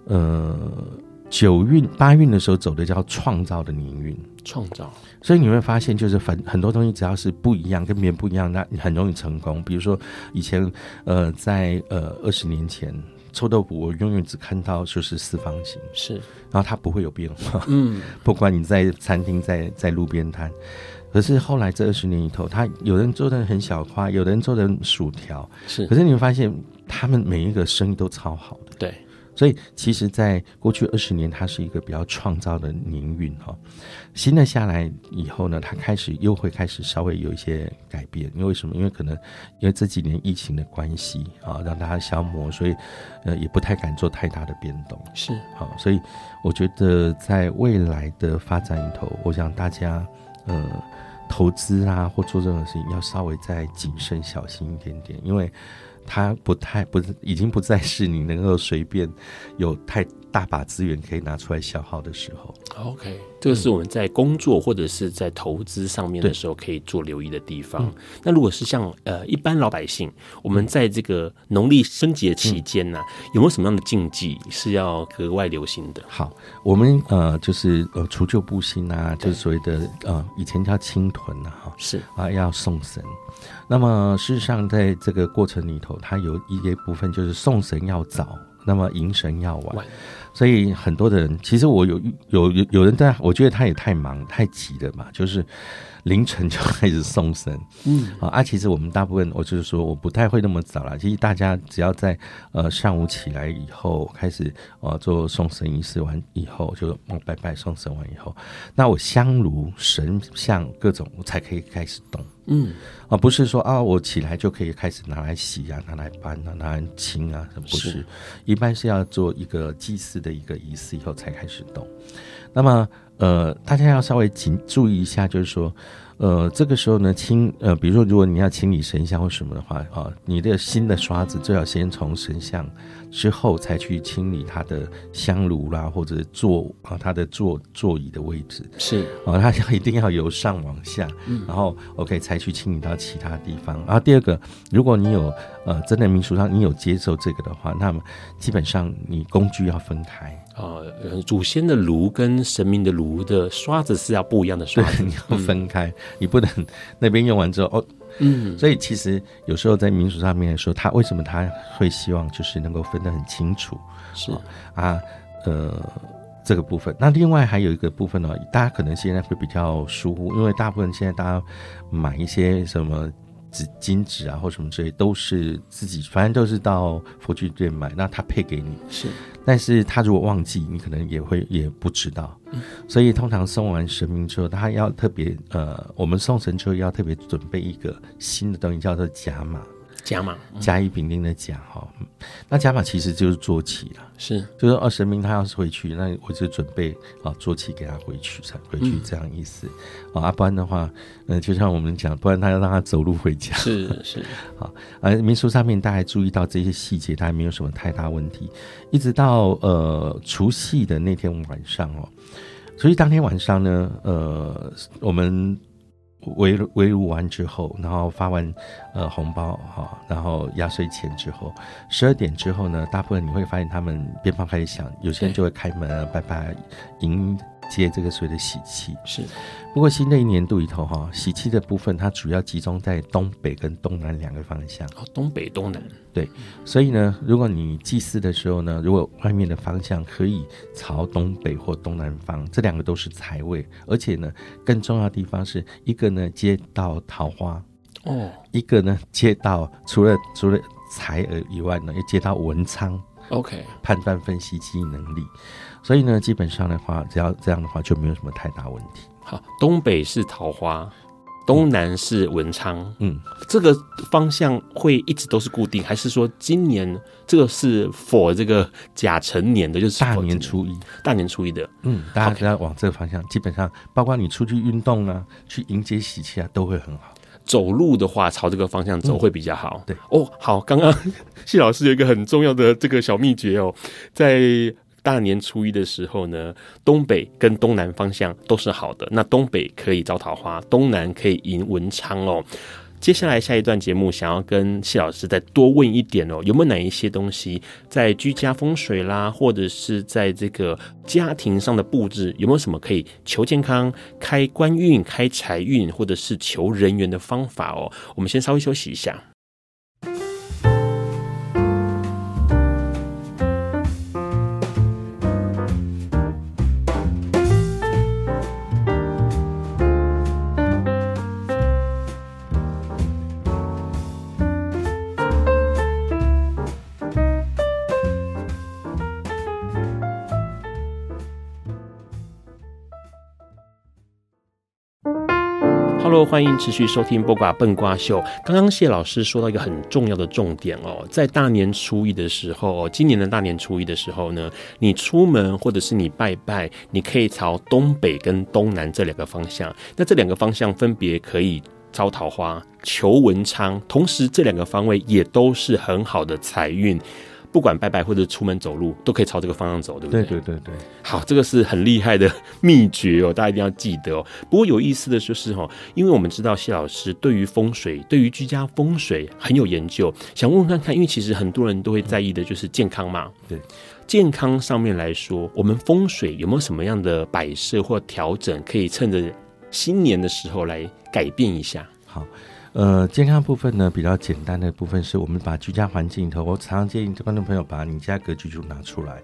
呃，九运八运的时候走的叫创造的年运，创造。所以你会发现，就是很很多东西只要是不一样，跟别人不一样，那你很容易成功。比如说以前呃在呃二十年前。臭豆腐，我永远只看到就是四方形，是，然后它不会有变化，嗯，[laughs] 不管你在餐厅，在在路边摊，可是后来这二十年里头，他有人做的很小块，有人做的薯条，是，可是你会发现，他们每一个生意都超好的，对。所以，其实，在过去二十年，它是一个比较创造的年运哈。新的下来以后呢，它开始又会开始稍微有一些改变。因为什么？因为可能因为这几年疫情的关系啊，让大家消磨，所以呃，也不太敢做太大的变动。是好，所以我觉得在未来的发展里头，我想大家呃投资啊或做任何事情，要稍微再谨慎小心一点点，因为。它不太不已经不再是你能够随便有太大把资源可以拿出来消耗的时候。OK，这个是我们在工作或者是在投资上面的时候可以做留意的地方。那如果是像呃一般老百姓，我们在这个农历春节期间呢，有没有什么样的禁忌是要格外留心的？好，我们呃就是呃除旧布新啊，就是所谓的呃以前叫清囤啊，哈，是啊要送神。那么事实上在这个过程里头，它有一些部分就是送神要早，那么迎神要晚。所以很多的人，其实我有有有有人在，我觉得他也太忙太急了嘛，就是凌晨就开始送神，嗯啊，其实我们大部分，我就是说我不太会那么早啦。其实大家只要在呃上午起来以后开始呃做送神仪式完以后，就拜拜送神完以后，那我香炉神像各种我才可以开始动。嗯，啊，不是说啊，我起来就可以开始拿来洗啊，拿来搬啊，拿来清啊，不是，是一般是要做一个祭祀的一个仪式以后才开始动。那么，呃，大家要稍微请注意一下，就是说。呃，这个时候呢，清呃，比如说，如果你要清理神像或什么的话啊，你的新的刷子最好先从神像之后才去清理它的香炉啦，或者座啊，它的座座椅的位置是啊，它要一定要由上往下，嗯，然后 OK 才去清理到其他地方。然后第二个，如果你有呃真的民俗上你有接受这个的话，那么基本上你工具要分开。呃，祖先的炉跟神明的炉的刷子是要不一样的刷子，你 [laughs] 要分开，嗯、你不能那边用完之后哦，嗯，所以其实有时候在民俗上面来说，他为什么他会希望就是能够分得很清楚，是、哦、啊，呃，这个部分。那另外还有一个部分呢，大家可能现在会比较疏忽，因为大部分现在大家买一些什么。纸金纸啊，或什么之类，都是自己，反正都是到佛具店买，那他配给你。是，但是他如果忘记，你可能也会也不知道，嗯、所以通常送完神明之后，他要特别呃，我们送神之后要特别准备一个新的东西，叫做甲马。甲马，甲乙丙丁的甲哈，那甲马其实就是坐骑了，是，就是二神明他要是回去，那我就准备啊坐骑给他回去才回去这样意思，啊、嗯，不然的话，嗯，就像我们讲，不然他要让他走路回家，是是，[laughs] 好，而民俗上面大家注意到这些细节，大家没有什么太大问题，一直到呃除夕的那天晚上哦，所以当天晚上呢，呃，我们。围围炉完之后，然后发完呃红包哈，然后压岁钱之后，十二点之后呢，大部分你会发现他们鞭炮开始响，有些人就会开门啊，拜拜迎接这个所谓的喜气。是，不过新的一年度里头哈，喜气的部分它主要集中在东北跟东南两个方向。哦，东北东南。对，所以呢，如果你祭祀的时候呢，如果外面的方向可以朝东北或东南方，这两个都是财位，而且呢，更重要的地方是一个呢接到桃花哦，一个呢接到除了除了财儿以外呢，又接到文昌。OK，判断分析记忆能力，所以呢，基本上的话，只要这样的话，就没有什么太大问题。好，东北是桃花。东南是文昌，嗯，这个方向会一直都是固定，还是说今年这个是 for 这个甲辰年的，就是大年初一，大年初一的，嗯，大家只要往这个方向，基本上包括你出去运动啊，去迎接喜气啊，都会很好。走路的话，朝这个方向走会比较好。对，哦，好，刚刚 [laughs] 谢老师有一个很重要的这个小秘诀哦，在。大年初一的时候呢，东北跟东南方向都是好的。那东北可以招桃花，东南可以迎文昌哦。接下来下一段节目，想要跟谢老师再多问一点哦，有没有哪一些东西在居家风水啦，或者是在这个家庭上的布置，有没有什么可以求健康、开官运、开财运，或者是求人缘的方法哦？我们先稍微休息一下。欢迎持续收听《播瓜笨瓜秀》。刚刚谢老师说到一个很重要的重点哦，在大年初一的时候，今年的大年初一的时候呢，你出门或者是你拜拜，你可以朝东北跟东南这两个方向。那这两个方向分别可以招桃花、求文昌，同时这两个方位也都是很好的财运。不管拜拜或者出门走路，都可以朝这个方向走，对不对？对对对对。好，这个是很厉害的秘诀哦，大家一定要记得哦。不过有意思的就是哈，因为我们知道谢老师对于风水、对于居家风水很有研究，想问问看看，因为其实很多人都会在意的就是健康嘛。对，健康上面来说，我们风水有没有什么样的摆设或调整，可以趁着新年的时候来改变一下？好。呃，健康部分呢，比较简单的部分是我们把居家环境里头，我常常建议观众朋友把你家格局图拿出来，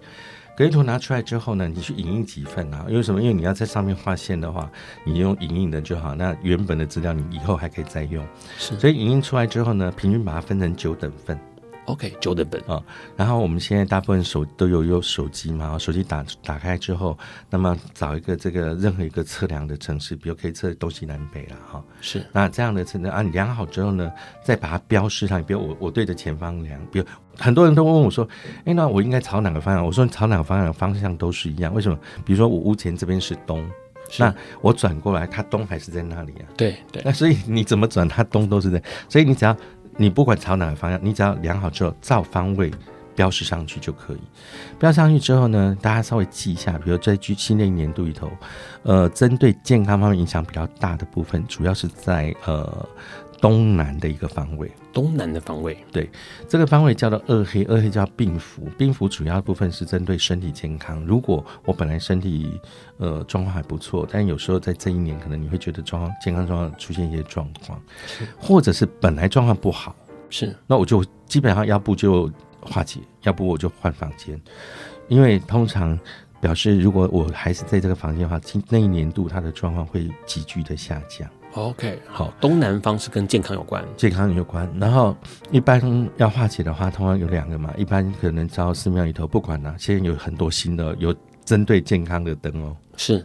格局图拿出来之后呢，你去影印几份啊？因为什么？因为你要在上面画线的话，你用影印的就好。那原本的资料你以后还可以再用，是。所以影印出来之后呢，平均把它分成九等份。OK，九等本啊，然后我们现在大部分手都有有手机嘛，手机打打开之后，那么找一个这个任何一个测量的城市，比如可以测东西南北了哈。是，那这样的测量啊，你量好之后呢，再把它标示上。比如我我对着前方量，比如很多人都问我说，哎，那我应该朝哪个方向？我说你朝哪个方向，方向都是一样。为什么？比如说我屋前这边是东，那我转过来，它东还是在那里啊？对对。那所以你怎么转，它东都是在。所以你只要你不管朝哪个方向，你只要量好之后照方位标示上去就可以。标上去之后呢，大家稍微记一下，比如在新的一年度里头，呃，针对健康方面影响比较大的部分，主要是在呃。东南的一个方位，东南的方位，对，这个方位叫做二黑，二黑叫病符，病符主要部分是针对身体健康。如果我本来身体呃状况还不错，但有时候在这一年可能你会觉得状况健康状况出现一些状况，或者是本来状况不好，是，那我就基本上要不就化解，要不我就换房间，因为通常表示如果我还是在这个房间的话，那一年度它的状况会急剧的下降。OK，好，东南方是跟健康有关，健康有关。然后一般要化解的话，通常有两个嘛。一般可能到寺庙里头，不管了、啊，现在有很多新的有针对健康的灯哦，是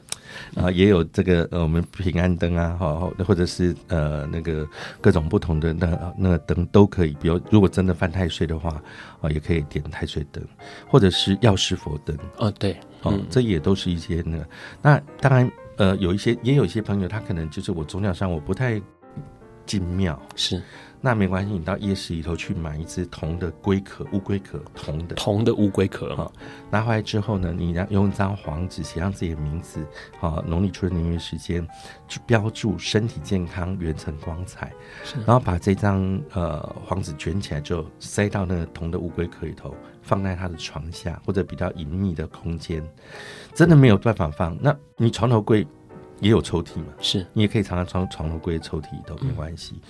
啊，也有这个呃我们平安灯啊，好，或者是呃那个各种不同的那那个灯都可以。比如如果真的犯太岁的话，啊，也可以点太岁灯，或者是药师佛灯。哦，对，哦，嗯、这也都是一些那个。那当然。呃，有一些也有一些朋友，他可能就是我宗教上我不太进庙，是，那没关系，你到夜市里头去买一只铜的龟壳，乌龟壳，铜的，铜的乌龟壳哈，拿回来之后呢，你让用一张黄纸写上自己的名字，好，农历出生年月时间，去标注身体健康、元辰光彩，是，然后把这张呃黄纸卷起来，就塞到那个铜的乌龟壳里头。放在他的床下或者比较隐秘的空间，真的没有办法放。那你床头柜也有抽屉嘛？是你也可以藏在床床头柜的抽屉里头，没关系。嗯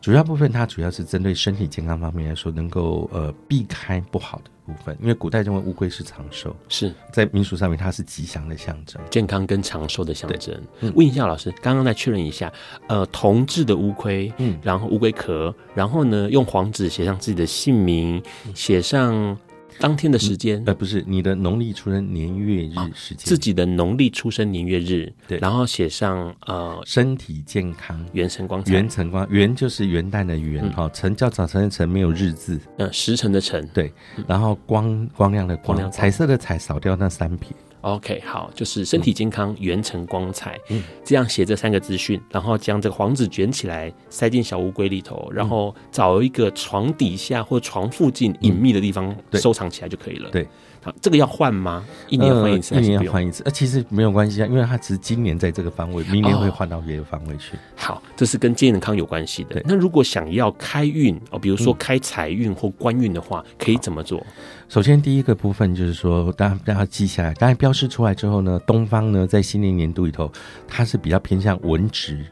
主要部分它主要是针对身体健康方面来说，能够呃避开不好的部分，因为古代认为乌龟是长寿，是在民俗上面它是吉祥的象征，健康跟长寿的象征。嗯、问一下老师，刚刚再确认一下，呃，铜制的乌龟，嗯，然后乌龟壳，然后呢用黄纸写上自己的姓名，写上。当天的时间，呃，不是你的农历出生年月日时间，自己的农历出生年月日，对，然后写上呃身体健康，元辰光，元辰光元就是元旦的元哈，辰叫早晨的晨，没有日字，呃，时辰的辰，对，然后光光亮的光，彩色的彩扫掉那三撇。OK，好，就是身体健康、元成光彩，嗯，这样写这三个资讯，然后将这个黄纸卷起来，塞进小乌龟里头，然后找一个床底下或床附近隐秘的地方收藏起来就可以了。对。好，这个要换吗？一年换一次，呃，一年要换一次。呃，其实没有关系啊，因为它只是今年在这个方位，明年会换到别的方位去。哦。好，这是跟健康有关系的。那如果想要开运哦，比如说开财运或官运的话，嗯，可以怎么做？首先，第一个部分就是说，大家大家记下来，当然标示出来之后呢，东方呢，在新年年度里头，它是比较偏向文职。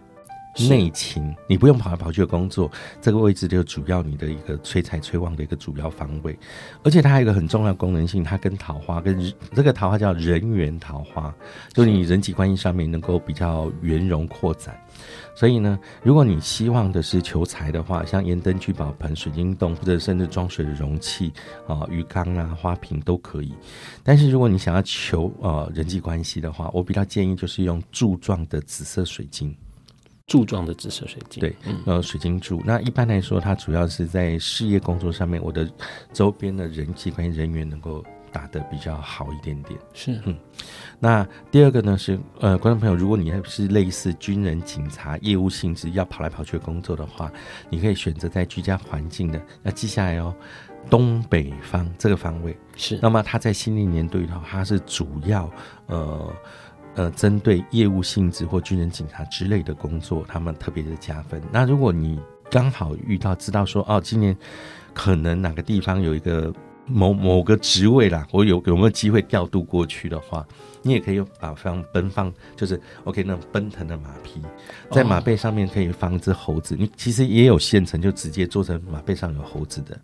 内勤，你不用跑来跑去的工作，这个位置就主要你的一个催财催旺的一个主要方位，而且它还有一个很重要的功能性，它跟桃花跟这个桃花叫人缘桃花，就是你人际关系上面能够比较圆融扩展。所以呢，如果你希望的是求财的话，像盐灯聚宝盆、水晶洞或者甚至装水的容器啊、鱼缸啊、花瓶都可以。但是如果你想要求呃人际关系的话，我比较建议就是用柱状的紫色水晶。柱状的紫色水晶，对，呃，水晶柱。那一般来说，它主要是在事业工作上面，我的周边的人际关系人员能够打得比较好一点点。是，嗯。那第二个呢是，呃，观众朋友，如果你还是类似军人、警察业务性质要跑来跑去工作的话，你可以选择在居家环境的，要记下来哦，东北方这个方位是。那么它在新历年对头，它是主要，呃。呃，针对业务性质或军人、警察之类的工作，他们特别的加分。那如果你刚好遇到，知道说哦，今年可能哪个地方有一个某某个职位啦，我有有没有机会调度过去的话，你也可以把放奔放，就是 OK 那种奔腾的马匹，在马背上面可以放一只猴子。你其实也有现成，就直接做成马背上有猴子的。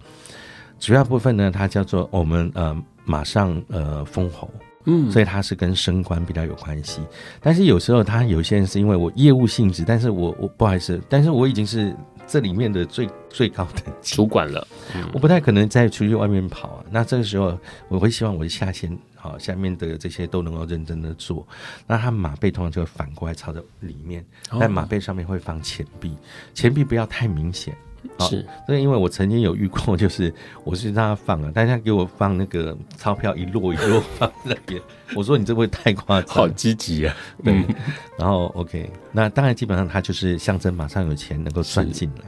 主要部分呢，它叫做我们呃马上呃封侯。嗯，所以它是跟升官比较有关系，但是有时候他有些人是因为我业务性质，但是我我不好意思，但是我已经是这里面的最最高的主管了，嗯，[laughs] 我不太可能再出去外面跑啊。那这个时候我会希望我的下线好，下面的这些都能够认真的做。那他马背通常就会反过来朝着里面，在马背上面会放钱币，钱币不要太明显。是，那因为我曾经有遇过，就是我是让他放啊，但是他给我放那个钞票一摞一摞放在那边，我说你这不会太夸张？好积极啊！对，嗯、然后 OK，那当然基本上他就是象征马上有钱能够算进来。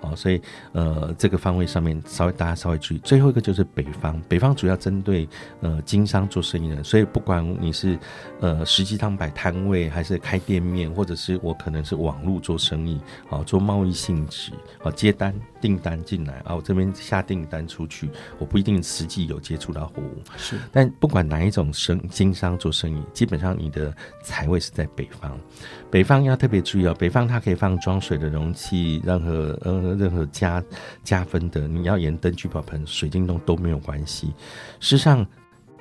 哦，所以呃，这个方位上面稍微大家稍微注意。最后一个就是北方，北方主要针对呃经商做生意的人，所以不管你是呃实际上摆摊位，还是开店面，或者是我可能是网络做生意，啊，做贸易性质，啊，接单订单进来，啊，我这边下订单出去，我不一定实际有接触到货物，是。但不管哪一种生经商做生意，基本上你的财位是在北方。北方要特别注意哦，北方它可以放装水的容器，任何呃任何加加分的，你要盐灯、聚宝盆、水晶洞都没有关系。事实上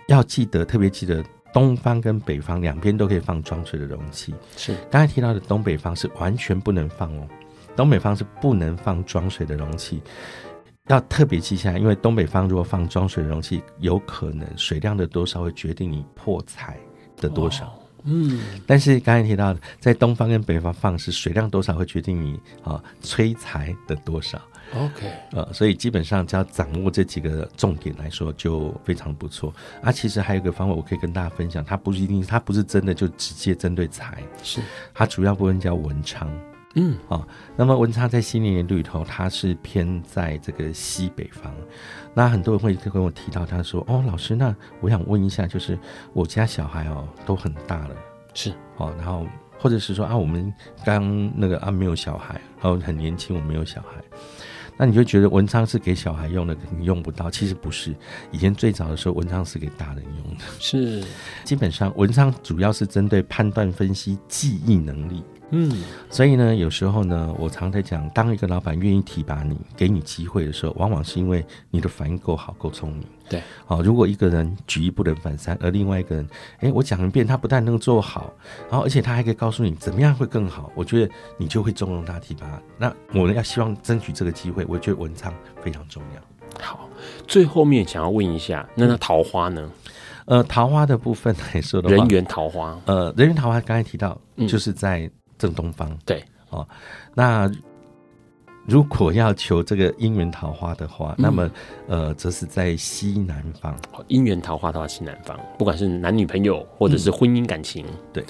要记得，特别记得东方跟北方两边都可以放装水的容器。是刚才提到的东北方是完全不能放哦，东北方是不能放装水的容器，要特别记下来，因为东北方如果放装水的容器，有可能水量的多少会决定你破财的多少。嗯，但是刚才提到的，在东方跟北方放是水量多少会决定你啊催财的多少。OK，呃，所以基本上只要掌握这几个重点来说，就非常不错。啊，其实还有一个方法，我可以跟大家分享，它不是一定，它不是真的就直接针对财，是它主要部分叫文昌。嗯，啊，那么文昌在新年里头，它是偏在这个西北方。那很多人会跟我提到，他说：“哦，老师，那我想问一下，就是我家小孩哦都很大了，是哦，然后或者是说啊，我们刚那个啊没有小孩，然后很年轻，我没有小孩，那你就觉得文昌是给小孩用的，你用不到。其实不是，以前最早的时候，文昌是给大人用的。是，基本上文昌主要是针对判断、分析、记忆能力。”嗯，所以呢，有时候呢，我常在讲，当一个老板愿意提拔你，给你机会的时候，往往是因为你的反应够好，够聪明。对，好，如果一个人举一不能反三，而另外一个人，哎，我讲一遍，他不但能做好，然后而且他还可以告诉你怎么样会更好，我觉得你就会纵容他提拔。那我们要希望争取这个机会，我觉得文昌非常重要。好，最后面想要问一下，那那桃花呢？呃，[laughs] 桃花的部分来说的话，人缘桃花，呃，人缘桃花刚才提到，就是在。正东方对哦，那如果要求这个姻缘桃花的话，嗯、那么呃，则是在西南方。姻缘桃花的话，西南方，不管是男女朋友或者是婚姻感情，嗯、对，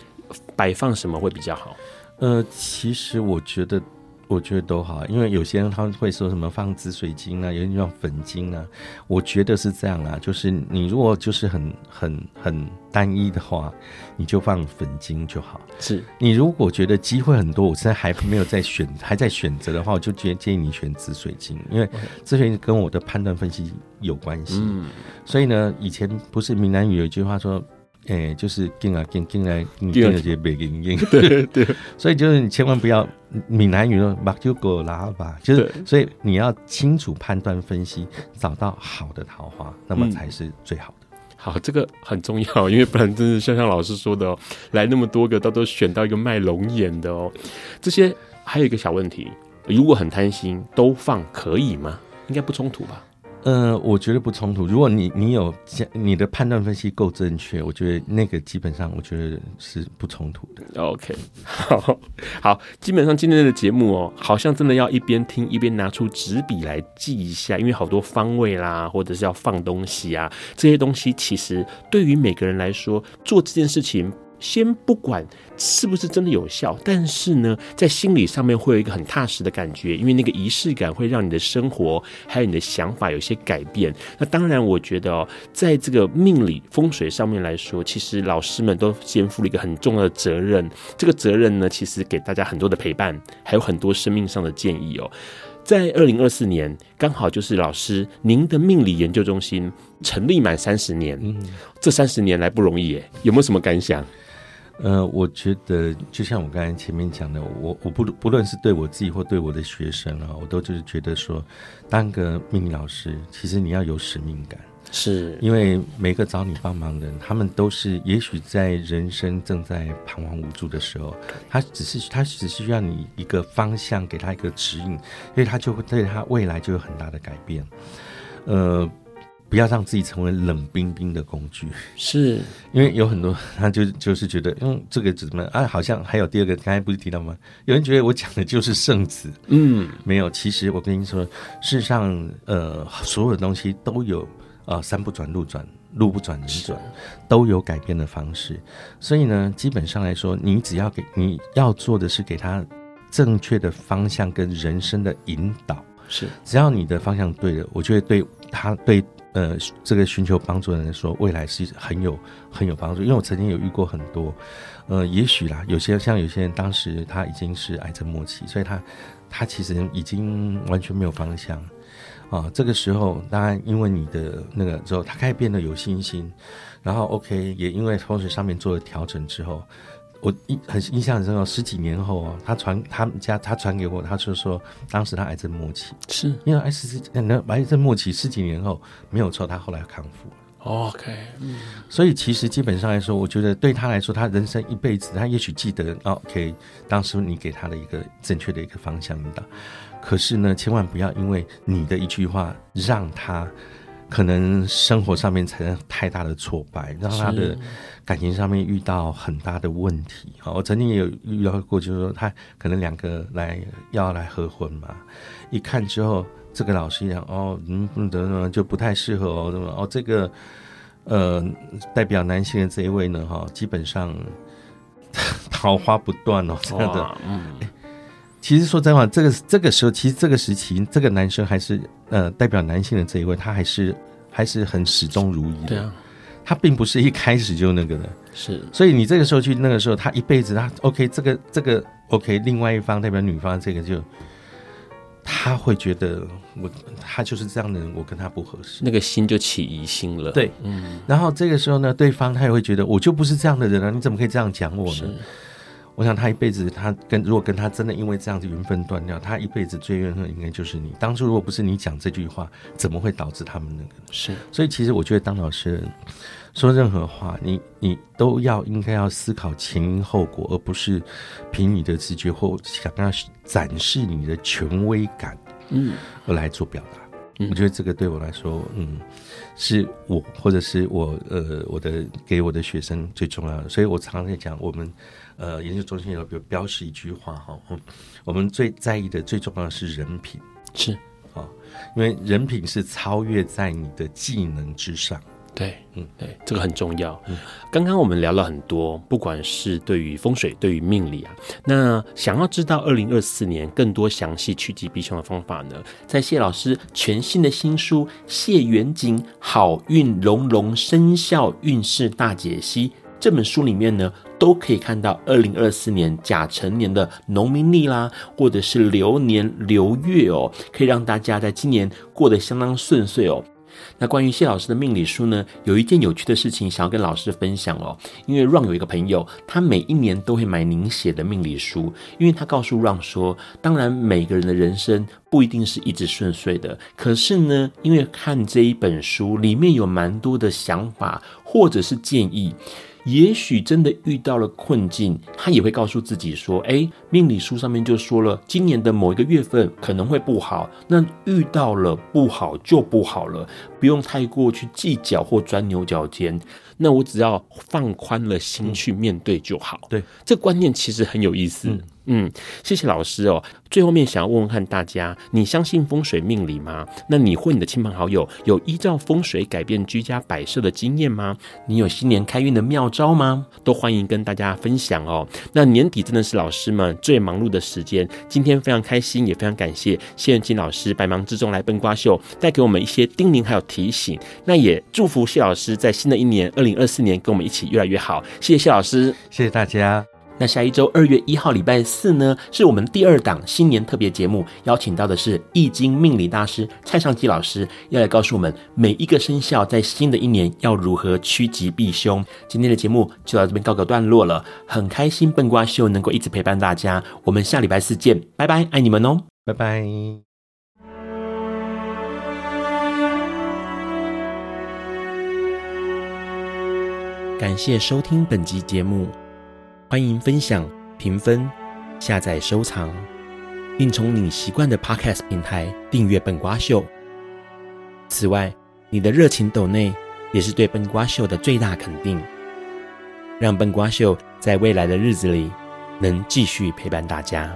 摆放什么会比较好？呃，其实我觉得。我觉得都好，因为有些人他们会说什么放紫水晶啊，有人放粉晶啊。我觉得是这样啊，就是你如果就是很很很单一的话，你就放粉晶就好。是你如果觉得机会很多，我现在还没有在选，[laughs] 还在选择的话，我就建建议你选紫水晶，因为紫水晶跟我的判断分析有关系。嗯，所以呢，以前不是闽南语有一句话说。哎、欸，就是进啊进进来，进了些北京音，对对，[laughs] 所以就是你千万不要闽南语说把就狗拉吧，就是所以你要清楚判断分析，找到好的桃花，那么才是最好的。嗯、好，这个很重要，因为不然真是像像老师说的哦，来那么多个，到都选到一个卖龙眼的哦。这些还有一个小问题，如果很贪心，都放可以吗？应该不冲突吧？呃，我觉得不冲突。如果你你有你的判断分析够正确，我觉得那个基本上我觉得是不冲突的。OK，好，[laughs] 好，基本上今天的节目哦，好像真的要一边听一边拿出纸笔来记一下，因为好多方位啦，或者是要放东西啊，这些东西其实对于每个人来说做这件事情。先不管是不是真的有效，但是呢，在心理上面会有一个很踏实的感觉，因为那个仪式感会让你的生活还有你的想法有一些改变。那当然，我觉得哦，在这个命理风水上面来说，其实老师们都肩负了一个很重要的责任。这个责任呢，其实给大家很多的陪伴，还有很多生命上的建议哦。在二零二四年，刚好就是老师您的命理研究中心成立满三十年，嗯，这三十年来不容易耶，有没有什么感想？呃，我觉得就像我刚才前面讲的，我我不不论是对我自己或对我的学生啊，我都就是觉得说，当个命理老师，其实你要有使命感，是因为每个找你帮忙的人，他们都是也许在人生正在彷徨无助的时候，他只是他只是需要你一个方向，给他一个指引，所以他就会对他未来就有很大的改变。呃，不要让自己成为冷冰冰的工具，是因为有很多他就就是觉得，嗯，这个怎么啊？好像还有第二个，刚才不是提到吗？有人觉得我讲的就是圣旨，嗯，没有。其实我跟你说，事实上，呃，所有的东西都有呃，山不转路转，路不转人转，都有改变的方式。所以呢，基本上来说，你只要给你要做的是给他正确的方向跟人生的引导，是只要你的方向对了，我觉得对他对。呃，这个寻求帮助的人说，未来是很有很有帮助。因为我曾经有遇过很多，呃，也许啦，有些像有些人当时他已经是癌症末期，所以他他其实已经完全没有方向啊。这个时候，当然因为你的那个之后，他开始变得有信心，然后 OK，也因为风水上面做了调整之后。我印很印象很深哦，十几年后哦，他传他们家他传给我，他就说当时他癌症末期，是因为癌症那癌症末期十几年后没有错，他后来康复了。OK，嗯，所以其实基本上来说，我觉得对他来说，他人生一辈子，他也许记得 OK，当时你给他的一个正确的一个方向引导，可是呢，千万不要因为你的一句话让他。可能生活上面产生太大的挫败，让他的感情上面遇到很大的问题。好，我曾经也有遇到过，就是说他可能两个来要来合婚嘛，一看之后，这个老师讲哦，嗯，怎么怎么就不太适合哦，怎么哦，这个呃代表男性的这一位呢，哈，基本上桃花不断哦，真的，嗯。其实说真话，这个这个时候，其实这个时期，这个男生还是呃代表男性的这一位，他还是还是很始终如一的。对啊，他并不是一开始就那个的。是，所以你这个时候去那个时候，他一辈子他 OK，这个这个 OK，另外一方代表女方这个就他会觉得我他就是这样的人，我跟他不合适，那个心就起疑心了。对，嗯。然后这个时候呢，对方他也会觉得我就不是这样的人啊，你怎么可以这样讲我呢？我想他一辈子，他跟如果跟他真的因为这样子缘分断掉，他一辈子最怨恨应该就是你。当初如果不是你讲这句话，怎么会导致他们那个？是，所以其实我觉得当老师说任何话，你你都要应该要思考前因后果，而不是凭你的直觉或想要展示你的权威感，嗯，而来做表达。嗯，我觉得这个对我来说，嗯，是我或者是我呃我的给我的学生最重要的。所以我常常在讲我们。呃，研究中心有有标示一句话哈，我们最在意的、最重要的是人品，是啊，因为人品是超越在你的技能之上。对，嗯，对，这个很重要。嗯，刚刚我们聊了很多，不管是对于风水、对于命理啊，那想要知道二零二四年更多详细趋吉避凶的方法呢，在谢老师全新的新书《谢远景好运隆隆生肖运势大解析》。这本书里面呢，都可以看到二零二四年甲辰年的农民历啦，或者是流年流月哦，可以让大家在今年过得相当顺遂哦。那关于谢老师的命理书呢，有一件有趣的事情想要跟老师分享哦。因为 Ron 有一个朋友，他每一年都会买您写的命理书，因为他告诉 Ron 说，当然每个人的人生不一定是一直顺遂的，可是呢，因为看这一本书里面有蛮多的想法或者是建议。也许真的遇到了困境，他也会告诉自己说：“诶，命理书上面就说了，今年的某一个月份可能会不好，那遇到了不好就不好了，不用太过去计较或钻牛角尖。那我只要放宽了心去面对就好。”对，这观念其实很有意思。嗯嗯，谢谢老师哦。最后面想要问问看大家，你相信风水命理吗？那你或你的亲朋好友有依照风水改变居家摆设的经验吗？你有新年开运的妙招吗？都欢迎跟大家分享哦。那年底真的是老师们最忙碌的时间，今天非常开心，也非常感谢谢元金老师百忙之中来奔瓜秀，带给我们一些叮咛还有提醒。那也祝福谢老师在新的一年二零二四年跟我们一起越来越好。谢谢谢老师，谢谢大家。那下一周二月一号礼拜四呢，是我们第二档新年特别节目，邀请到的是易经命理大师蔡尚基老师，要来告诉我们每一个生肖在新的一年要如何趋吉避凶。今天的节目就到这边告个段落了，很开心笨瓜秀能够一直陪伴大家，我们下礼拜四见，拜拜，爱你们哦，拜拜。感谢收听本集节目。欢迎分享、评分、下载、收藏，并从你习惯的 Podcast 平台订阅《笨瓜秀》。此外，你的热情抖内也是对笨瓜秀的最大肯定，让笨瓜秀在未来的日子里能继续陪伴大家。